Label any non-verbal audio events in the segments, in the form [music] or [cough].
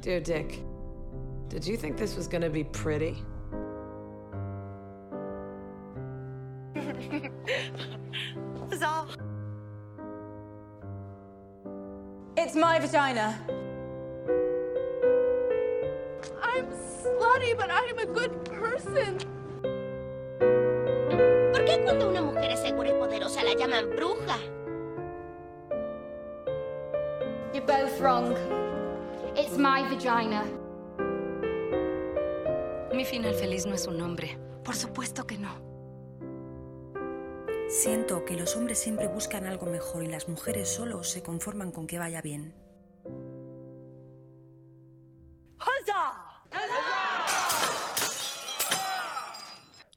Dear Dick, did you think this was gonna be pretty? [laughs] Bizarre. It's my vagina. I'm slutty, but I'm a good person. ¿Por qué cuando una mujer es segura y poderosa la llaman bruja? You're both wrong. It's my vagina. Mi final feliz no es un nombre. Por supuesto que no. Siento que los hombres siempre buscan algo mejor y las mujeres solo se conforman con que vaya bien.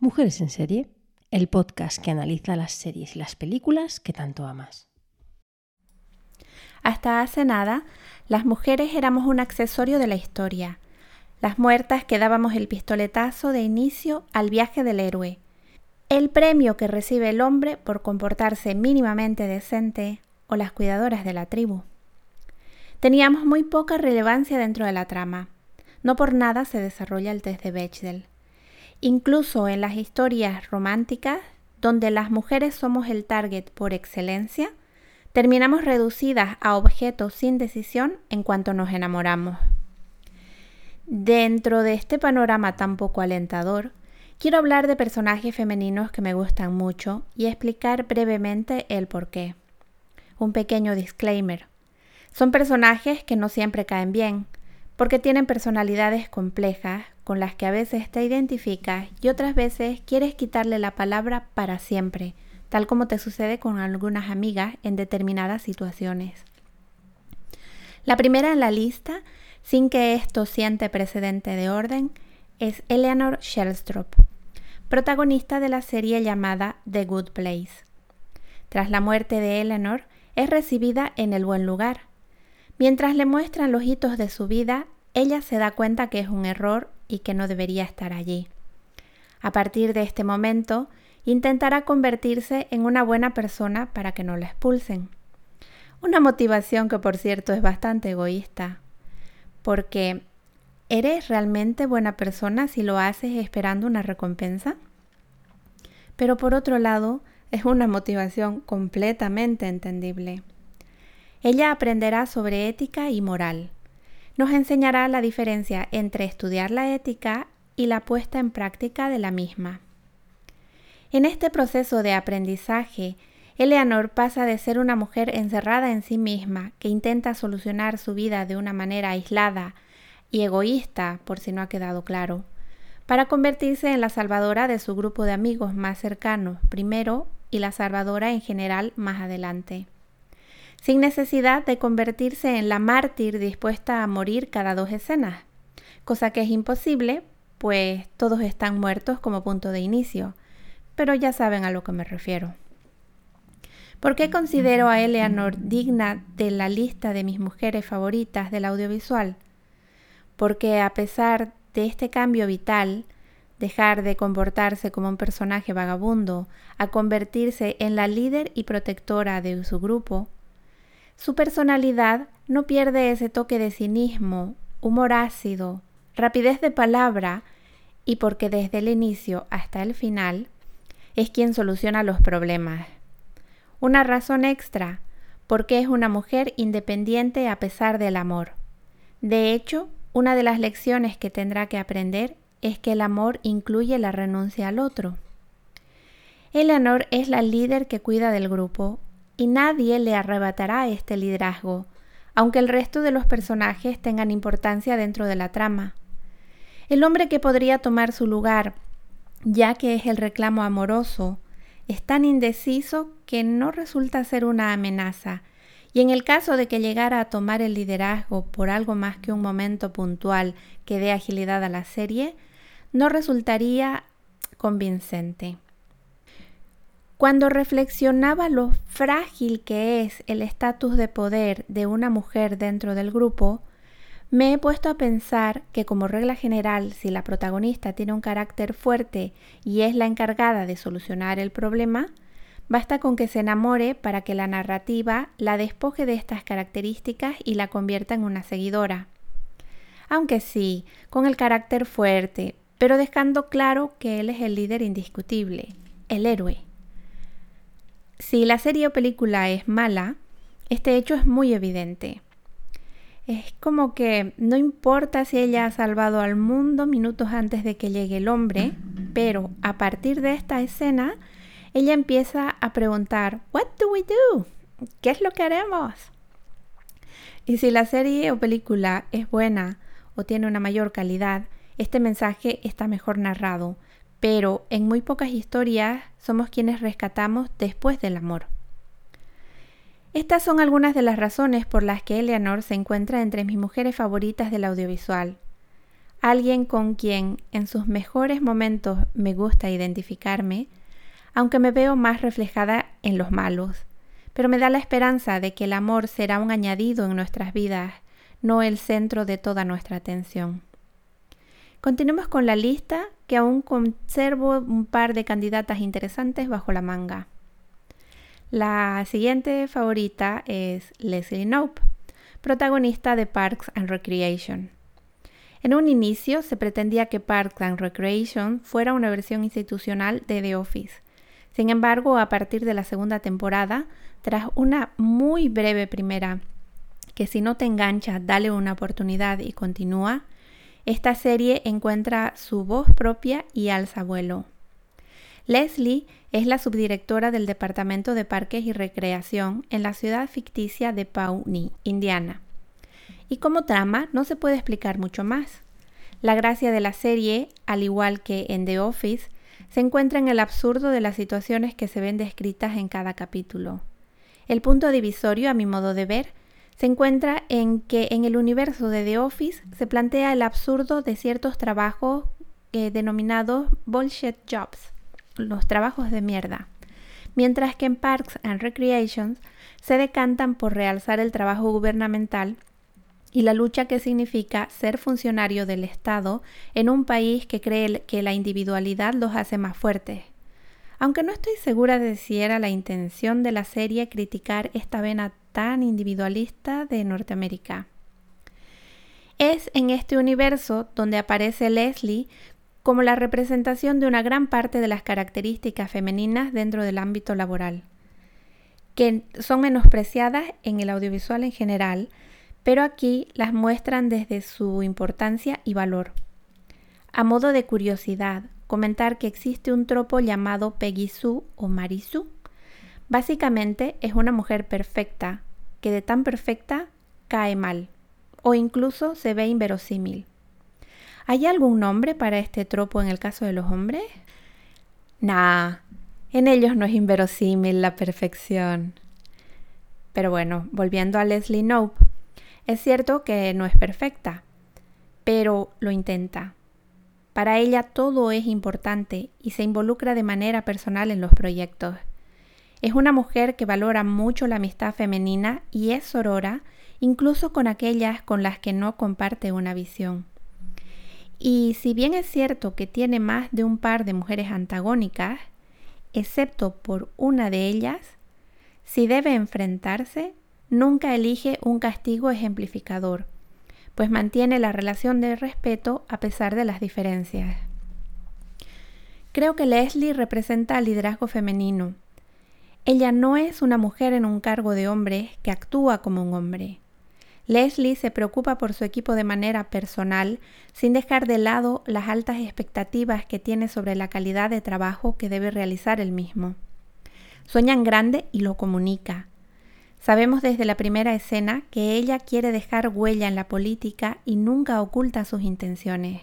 Mujeres en serie, el podcast que analiza las series y las películas que tanto amas. Hasta hace nada, las mujeres éramos un accesorio de la historia, las muertas que dábamos el pistoletazo de inicio al viaje del héroe, el premio que recibe el hombre por comportarse mínimamente decente o las cuidadoras de la tribu. Teníamos muy poca relevancia dentro de la trama. No por nada se desarrolla el test de Bechdel. Incluso en las historias románticas, donde las mujeres somos el target por excelencia, terminamos reducidas a objetos sin decisión en cuanto nos enamoramos. Dentro de este panorama tan poco alentador, quiero hablar de personajes femeninos que me gustan mucho y explicar brevemente el por qué. Un pequeño disclaimer. Son personajes que no siempre caen bien, porque tienen personalidades complejas con las que a veces te identificas y otras veces quieres quitarle la palabra para siempre, tal como te sucede con algunas amigas en determinadas situaciones. La primera en la lista, sin que esto siente precedente de orden, es Eleanor Shellstrop, protagonista de la serie llamada The Good Place. Tras la muerte de Eleanor, es recibida en el buen lugar. Mientras le muestran los hitos de su vida, ella se da cuenta que es un error y que no debería estar allí. A partir de este momento, intentará convertirse en una buena persona para que no la expulsen. Una motivación que por cierto es bastante egoísta, porque ¿eres realmente buena persona si lo haces esperando una recompensa? Pero por otro lado, es una motivación completamente entendible. Ella aprenderá sobre ética y moral, nos enseñará la diferencia entre estudiar la ética y la puesta en práctica de la misma. En este proceso de aprendizaje, Eleanor pasa de ser una mujer encerrada en sí misma, que intenta solucionar su vida de una manera aislada y egoísta, por si no ha quedado claro, para convertirse en la salvadora de su grupo de amigos más cercanos primero y la salvadora en general más adelante. Sin necesidad de convertirse en la mártir dispuesta a morir cada dos escenas, cosa que es imposible, pues todos están muertos como punto de inicio, pero ya saben a lo que me refiero. ¿Por qué considero a Eleanor digna de la lista de mis mujeres favoritas del audiovisual? Porque a pesar de este cambio vital, dejar de comportarse como un personaje vagabundo a convertirse en la líder y protectora de su grupo, su personalidad no pierde ese toque de cinismo, humor ácido, rapidez de palabra y porque desde el inicio hasta el final es quien soluciona los problemas. Una razón extra, porque es una mujer independiente a pesar del amor. De hecho, una de las lecciones que tendrá que aprender es que el amor incluye la renuncia al otro. Eleanor es la líder que cuida del grupo y nadie le arrebatará este liderazgo, aunque el resto de los personajes tengan importancia dentro de la trama. El hombre que podría tomar su lugar, ya que es el reclamo amoroso, es tan indeciso que no resulta ser una amenaza, y en el caso de que llegara a tomar el liderazgo por algo más que un momento puntual que dé agilidad a la serie, no resultaría convincente. Cuando reflexionaba lo frágil que es el estatus de poder de una mujer dentro del grupo, me he puesto a pensar que como regla general, si la protagonista tiene un carácter fuerte y es la encargada de solucionar el problema, basta con que se enamore para que la narrativa la despoje de estas características y la convierta en una seguidora. aunque sí, con el carácter fuerte, pero dejando claro que él es el líder indiscutible, el héroe. Si la serie o película es mala, este hecho es muy evidente. Es como que no importa si ella ha salvado al mundo minutos antes de que llegue el hombre, pero a partir de esta escena, ella empieza a preguntar, ¿What do we do? ¿Qué es lo que haremos? Y si la serie o película es buena o tiene una mayor calidad, este mensaje está mejor narrado, pero en muy pocas historias somos quienes rescatamos después del amor. Estas son algunas de las razones por las que Eleanor se encuentra entre mis mujeres favoritas del audiovisual. Alguien con quien en sus mejores momentos me gusta identificarme, aunque me veo más reflejada en los malos, pero me da la esperanza de que el amor será un añadido en nuestras vidas, no el centro de toda nuestra atención. Continuemos con la lista, que aún conservo un par de candidatas interesantes bajo la manga. La siguiente favorita es Leslie Knope, protagonista de Parks and Recreation. En un inicio se pretendía que Parks and Recreation fuera una versión institucional de The Office. Sin embargo, a partir de la segunda temporada, tras una muy breve primera, que si no te engancha, dale una oportunidad y continúa, esta serie encuentra su voz propia y alza vuelo. Leslie es la subdirectora del Departamento de Parques y Recreación en la ciudad ficticia de Pawnee, Indiana. Y como trama no se puede explicar mucho más. La gracia de la serie, al igual que en The Office, se encuentra en el absurdo de las situaciones que se ven descritas en cada capítulo. El punto divisorio, a mi modo de ver, se encuentra en que en el universo de The Office se plantea el absurdo de ciertos trabajos eh, denominados bullshit jobs, los trabajos de mierda, mientras que en Parks and Recreations se decantan por realzar el trabajo gubernamental y la lucha que significa ser funcionario del Estado en un país que cree que la individualidad los hace más fuertes. Aunque no estoy segura de si era la intención de la serie criticar esta vena tan individualista de Norteamérica. Es en este universo donde aparece Leslie como la representación de una gran parte de las características femeninas dentro del ámbito laboral, que son menospreciadas en el audiovisual en general, pero aquí las muestran desde su importancia y valor. A modo de curiosidad, comentar que existe un tropo llamado Peggy Sue o Marisú. Básicamente es una mujer perfecta, que de tan perfecta cae mal o incluso se ve inverosímil. ¿Hay algún nombre para este tropo en el caso de los hombres? Nah, en ellos no es inverosímil la perfección. Pero bueno, volviendo a Leslie Knope, es cierto que no es perfecta, pero lo intenta. Para ella todo es importante y se involucra de manera personal en los proyectos. Es una mujer que valora mucho la amistad femenina y es sorora incluso con aquellas con las que no comparte una visión. Y si bien es cierto que tiene más de un par de mujeres antagónicas, excepto por una de ellas, si debe enfrentarse, nunca elige un castigo ejemplificador, pues mantiene la relación de respeto a pesar de las diferencias. Creo que Leslie representa el liderazgo femenino, ella no es una mujer en un cargo de hombre que actúa como un hombre. Leslie se preocupa por su equipo de manera personal, sin dejar de lado las altas expectativas que tiene sobre la calidad de trabajo que debe realizar el mismo. Sueña en grande y lo comunica. Sabemos desde la primera escena que ella quiere dejar huella en la política y nunca oculta sus intenciones.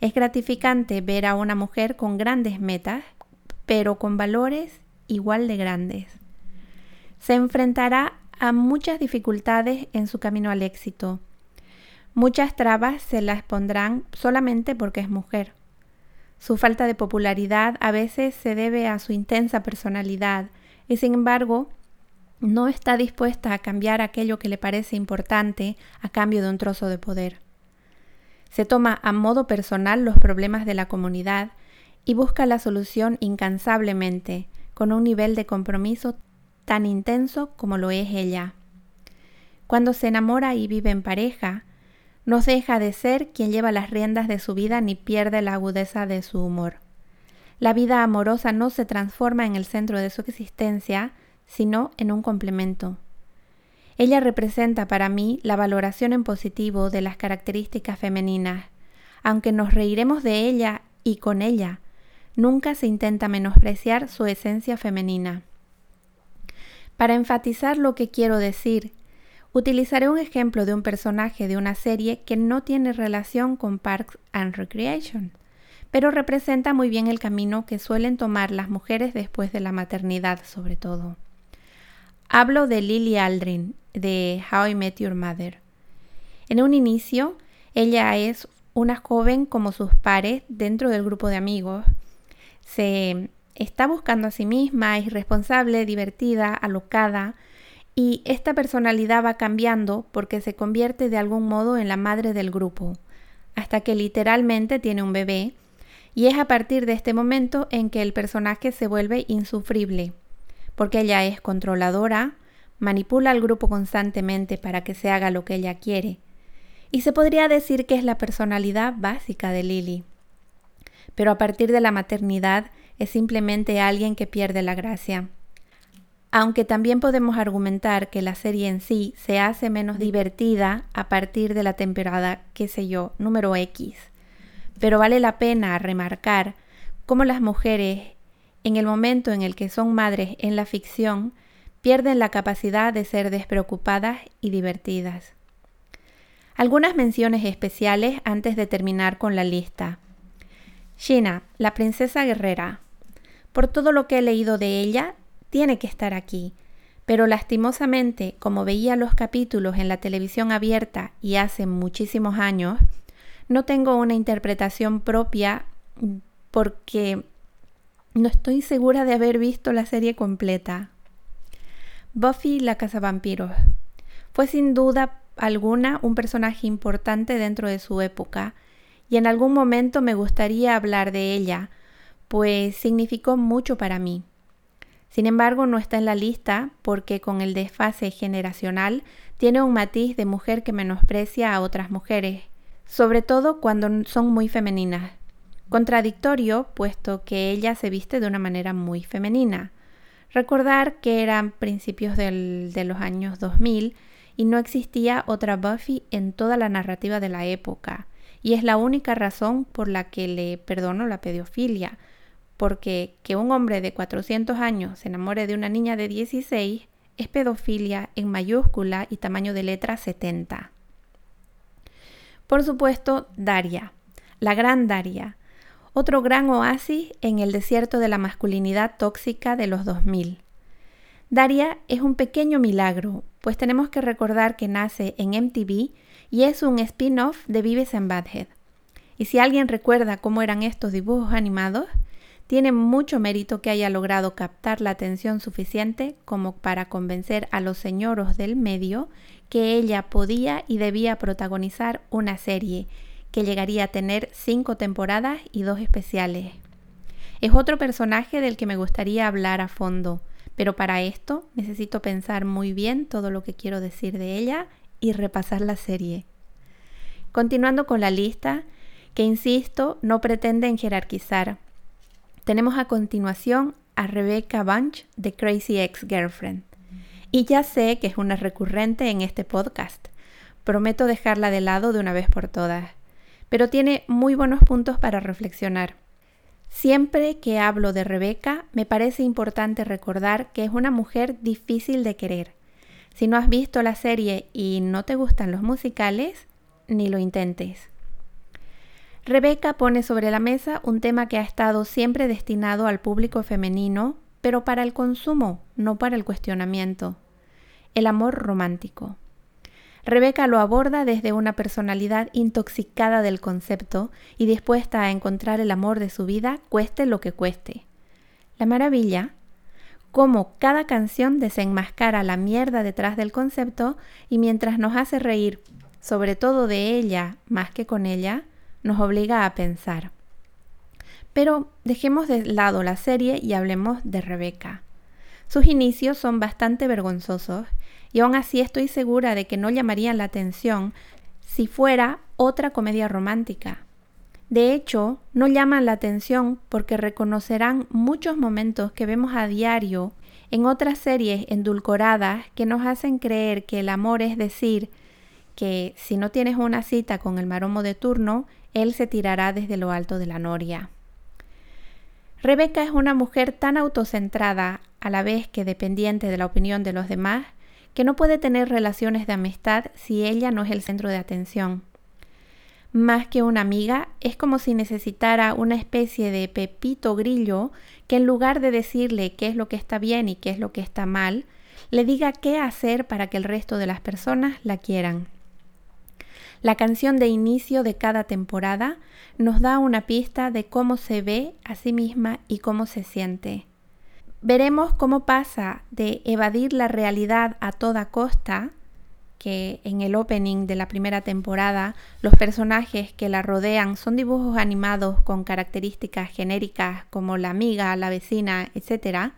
Es gratificante ver a una mujer con grandes metas, pero con valores igual de grandes. Se enfrentará a muchas dificultades en su camino al éxito. Muchas trabas se las pondrán solamente porque es mujer. Su falta de popularidad a veces se debe a su intensa personalidad y sin embargo no está dispuesta a cambiar aquello que le parece importante a cambio de un trozo de poder. Se toma a modo personal los problemas de la comunidad y busca la solución incansablemente, con un nivel de compromiso tan intenso como lo es ella. Cuando se enamora y vive en pareja, no deja de ser quien lleva las riendas de su vida ni pierde la agudeza de su humor. La vida amorosa no se transforma en el centro de su existencia, sino en un complemento. Ella representa para mí la valoración en positivo de las características femeninas. Aunque nos reiremos de ella y con ella, nunca se intenta menospreciar su esencia femenina. Para enfatizar lo que quiero decir, utilizaré un ejemplo de un personaje de una serie que no tiene relación con Parks and Recreation, pero representa muy bien el camino que suelen tomar las mujeres después de la maternidad sobre todo. Hablo de Lily Aldrin, de How I Met Your Mother. En un inicio, ella es una joven como sus pares dentro del grupo de amigos. Se está buscando a sí misma, es responsable, divertida, alocada, y esta personalidad va cambiando porque se convierte de algún modo en la madre del grupo, hasta que literalmente tiene un bebé, y es a partir de este momento en que el personaje se vuelve insufrible porque ella es controladora, manipula al grupo constantemente para que se haga lo que ella quiere. Y se podría decir que es la personalidad básica de Lily. Pero a partir de la maternidad es simplemente alguien que pierde la gracia. Aunque también podemos argumentar que la serie en sí se hace menos divertida a partir de la temporada, qué sé yo, número X. Pero vale la pena remarcar cómo las mujeres en el momento en el que son madres en la ficción, pierden la capacidad de ser despreocupadas y divertidas. Algunas menciones especiales antes de terminar con la lista. Shina, la princesa guerrera. Por todo lo que he leído de ella, tiene que estar aquí, pero lastimosamente, como veía los capítulos en la televisión abierta y hace muchísimos años, no tengo una interpretación propia porque no estoy segura de haber visto la serie completa. Buffy la vampiros fue sin duda alguna un personaje importante dentro de su época y en algún momento me gustaría hablar de ella, pues significó mucho para mí. Sin embargo, no está en la lista porque con el desfase generacional tiene un matiz de mujer que menosprecia a otras mujeres, sobre todo cuando son muy femeninas. Contradictorio, puesto que ella se viste de una manera muy femenina. Recordar que eran principios de los años 2000 y no existía otra Buffy en toda la narrativa de la época. Y es la única razón por la que le perdono la pedofilia, porque que un hombre de 400 años se enamore de una niña de 16 es pedofilia en mayúscula y tamaño de letra 70. Por supuesto, Daria, la gran Daria, otro gran oasis en el desierto de la masculinidad tóxica de los 2000. Daria es un pequeño milagro, pues tenemos que recordar que nace en MTV y es un spin-off de Vives en Badhead. Y si alguien recuerda cómo eran estos dibujos animados, tiene mucho mérito que haya logrado captar la atención suficiente como para convencer a los señoros del medio que ella podía y debía protagonizar una serie que llegaría a tener cinco temporadas y dos especiales. Es otro personaje del que me gustaría hablar a fondo, pero para esto necesito pensar muy bien todo lo que quiero decir de ella y repasar la serie. Continuando con la lista, que insisto, no pretenden jerarquizar. Tenemos a continuación a Rebecca Bunch de Crazy Ex Girlfriend. Y ya sé que es una recurrente en este podcast. Prometo dejarla de lado de una vez por todas pero tiene muy buenos puntos para reflexionar. Siempre que hablo de Rebeca, me parece importante recordar que es una mujer difícil de querer. Si no has visto la serie y no te gustan los musicales, ni lo intentes. Rebeca pone sobre la mesa un tema que ha estado siempre destinado al público femenino, pero para el consumo, no para el cuestionamiento. El amor romántico. Rebeca lo aborda desde una personalidad intoxicada del concepto y dispuesta a encontrar el amor de su vida, cueste lo que cueste. La maravilla, cómo cada canción desenmascara la mierda detrás del concepto y mientras nos hace reír, sobre todo de ella más que con ella, nos obliga a pensar. Pero dejemos de lado la serie y hablemos de Rebeca. Sus inicios son bastante vergonzosos y aún así estoy segura de que no llamarían la atención si fuera otra comedia romántica. De hecho, no llaman la atención porque reconocerán muchos momentos que vemos a diario en otras series endulcoradas que nos hacen creer que el amor es decir, que si no tienes una cita con el maromo de turno, él se tirará desde lo alto de la noria. Rebeca es una mujer tan autocentrada, a la vez que dependiente de la opinión de los demás, que no puede tener relaciones de amistad si ella no es el centro de atención. Más que una amiga, es como si necesitara una especie de pepito grillo que en lugar de decirle qué es lo que está bien y qué es lo que está mal, le diga qué hacer para que el resto de las personas la quieran. La canción de inicio de cada temporada nos da una pista de cómo se ve a sí misma y cómo se siente. Veremos cómo pasa de evadir la realidad a toda costa, que en el opening de la primera temporada los personajes que la rodean son dibujos animados con características genéricas como la amiga, la vecina, etc.,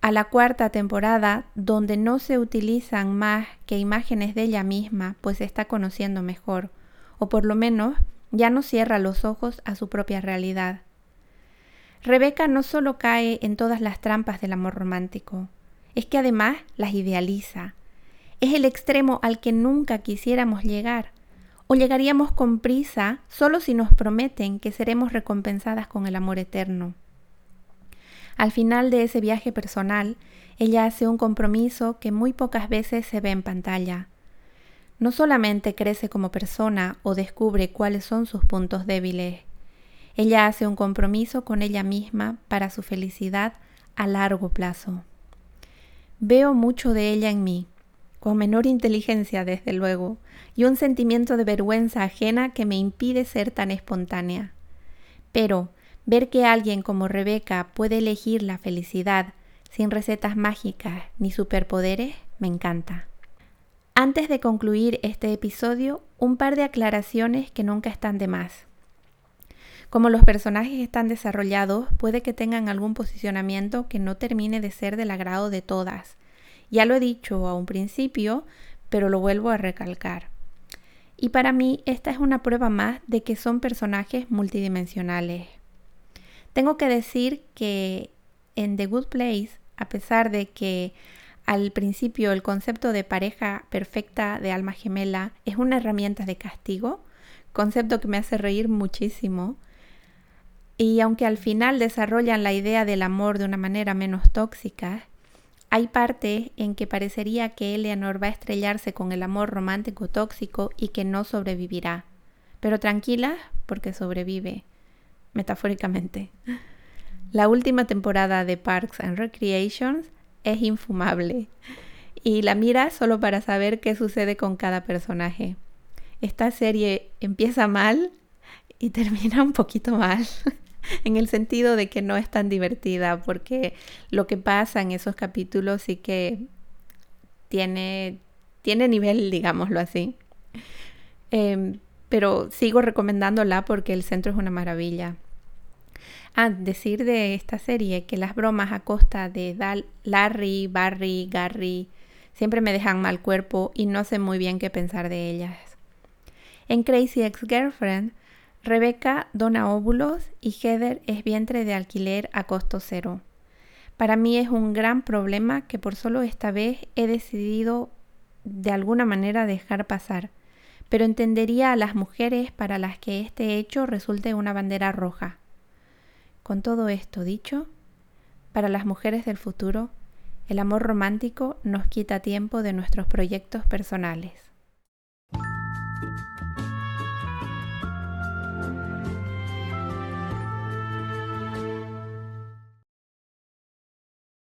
a la cuarta temporada, donde no se utilizan más que imágenes de ella misma, pues se está conociendo mejor, o por lo menos ya no cierra los ojos a su propia realidad. Rebeca no solo cae en todas las trampas del amor romántico, es que además las idealiza. Es el extremo al que nunca quisiéramos llegar, o llegaríamos con prisa solo si nos prometen que seremos recompensadas con el amor eterno. Al final de ese viaje personal, ella hace un compromiso que muy pocas veces se ve en pantalla. No solamente crece como persona o descubre cuáles son sus puntos débiles, ella hace un compromiso con ella misma para su felicidad a largo plazo. Veo mucho de ella en mí, con menor inteligencia desde luego, y un sentimiento de vergüenza ajena que me impide ser tan espontánea. Pero Ver que alguien como Rebeca puede elegir la felicidad sin recetas mágicas ni superpoderes me encanta. Antes de concluir este episodio, un par de aclaraciones que nunca están de más. Como los personajes están desarrollados, puede que tengan algún posicionamiento que no termine de ser del agrado de todas. Ya lo he dicho a un principio, pero lo vuelvo a recalcar. Y para mí esta es una prueba más de que son personajes multidimensionales, tengo que decir que en The Good Place, a pesar de que al principio el concepto de pareja perfecta de alma gemela es una herramienta de castigo, concepto que me hace reír muchísimo, y aunque al final desarrollan la idea del amor de una manera menos tóxica, hay parte en que parecería que Eleanor va a estrellarse con el amor romántico tóxico y que no sobrevivirá. Pero tranquila, porque sobrevive metafóricamente. La última temporada de Parks and Recreations es infumable y la mira solo para saber qué sucede con cada personaje. Esta serie empieza mal y termina un poquito mal, [laughs] en el sentido de que no es tan divertida, porque lo que pasa en esos capítulos sí que tiene, tiene nivel, digámoslo así. Em, pero sigo recomendándola porque el centro es una maravilla. Ah, decir de esta serie que las bromas a costa de Dal Larry, Barry, Gary siempre me dejan mal cuerpo y no sé muy bien qué pensar de ellas. En Crazy Ex-Girlfriend, Rebecca dona óvulos y Heather es vientre de alquiler a costo cero. Para mí es un gran problema que por solo esta vez he decidido de alguna manera dejar pasar pero entendería a las mujeres para las que este hecho resulte una bandera roja. Con todo esto dicho, para las mujeres del futuro, el amor romántico nos quita tiempo de nuestros proyectos personales.